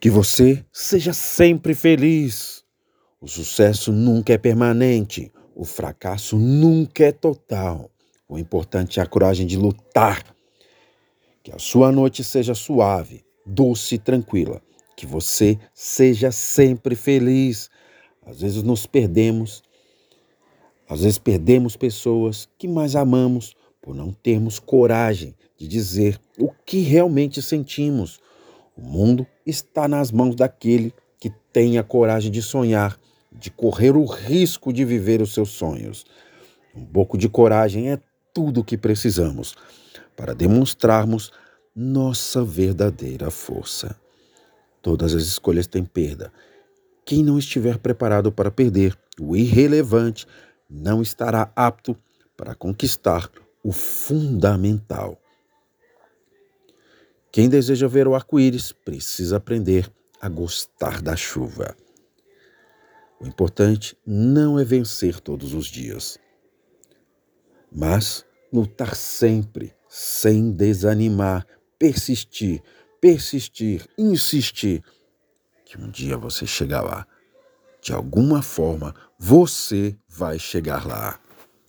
Que você seja sempre feliz. O sucesso nunca é permanente, o fracasso nunca é total. O importante é a coragem de lutar. Que a sua noite seja suave, doce e tranquila. Que você seja sempre feliz. Às vezes nos perdemos, às vezes perdemos pessoas que mais amamos por não termos coragem de dizer o que realmente sentimos. O mundo está nas mãos daquele que tem a coragem de sonhar, de correr o risco de viver os seus sonhos. Um pouco de coragem é tudo o que precisamos para demonstrarmos nossa verdadeira força. Todas as escolhas têm perda. Quem não estiver preparado para perder o irrelevante não estará apto para conquistar o fundamental. Quem deseja ver o arco-íris precisa aprender a gostar da chuva. O importante não é vencer todos os dias, mas lutar sempre, sem desanimar, persistir, persistir, insistir, que um dia você chega lá. De alguma forma, você vai chegar lá.